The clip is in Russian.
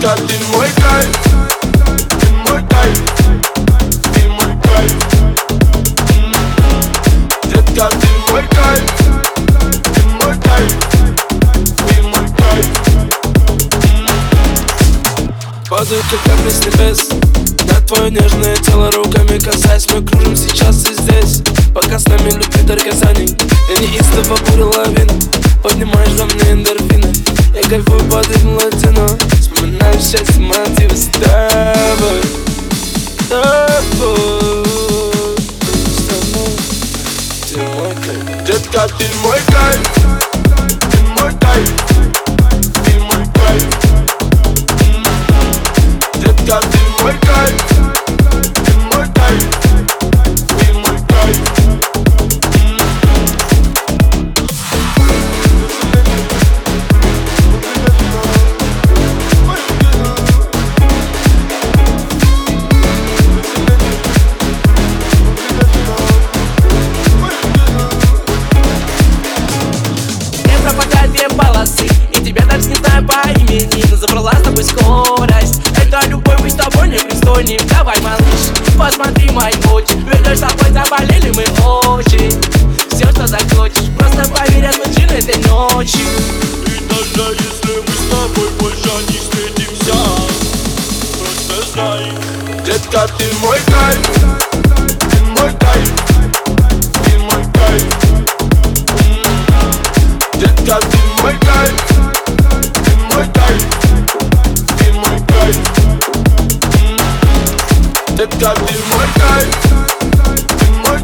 Детка, ты мой кайф Ты мой кайф Ты мой кайф Детка, ты мой кайф Ты мой кайф Ты мой кайф Падаю как капли с небес На твое нежное тело руками касаясь Мы кружим сейчас и здесь. Пока с нами любви до касаний Я неистово буря лавина Поднимаешь во мне эндорфины. Я кайфую под ритм латино Вспоминаю счастье мотивы с тобой С тобой С тобой Ты мой кайф Детка, ты мой кайф Ты мой кайф непристойны Давай, малыш, посмотри мои очи. Ведь с тобой заболели мы очень. Все, что захочешь. Просто поверь, отмочи этой ночью И даже если мы с тобой больше не встретимся Просто знай Детка, ты мой кайф Детка, ты мой кайф Ты мой